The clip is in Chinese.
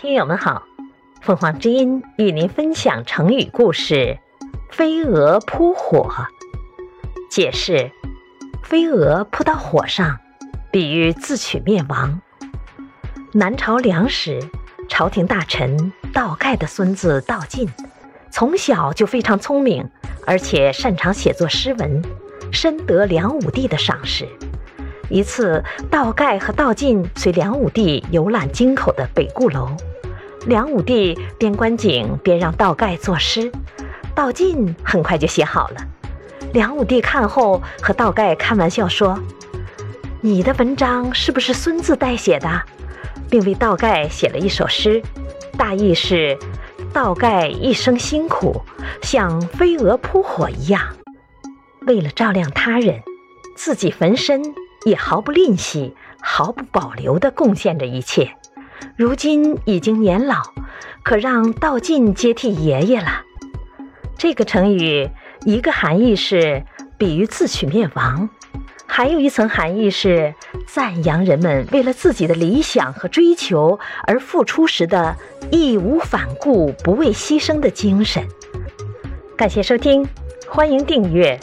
听友们好，凤凰之音与您分享成语故事“飞蛾扑火”。解释：飞蛾扑到火上，比喻自取灭亡。南朝梁时，朝廷大臣道盖的孙子道晋，从小就非常聪明，而且擅长写作诗文，深得梁武帝的赏识。一次，道盖和道晋随梁武帝游览京口的北固楼，梁武帝边观景边让道盖作诗，道晋很快就写好了。梁武帝看后和道盖开玩笑说：“你的文章是不是孙子代写的？”并为道盖写了一首诗，大意是：道盖一生辛苦，像飞蛾扑火一样，为了照亮他人，自己焚身。也毫不吝惜、毫不保留地贡献着一切。如今已经年老，可让道晋接替爷爷了。这个成语，一个含义是比喻自取灭亡，还有一层含义是赞扬人们为了自己的理想和追求而付出时的义无反顾、不畏牺牲的精神。感谢收听，欢迎订阅。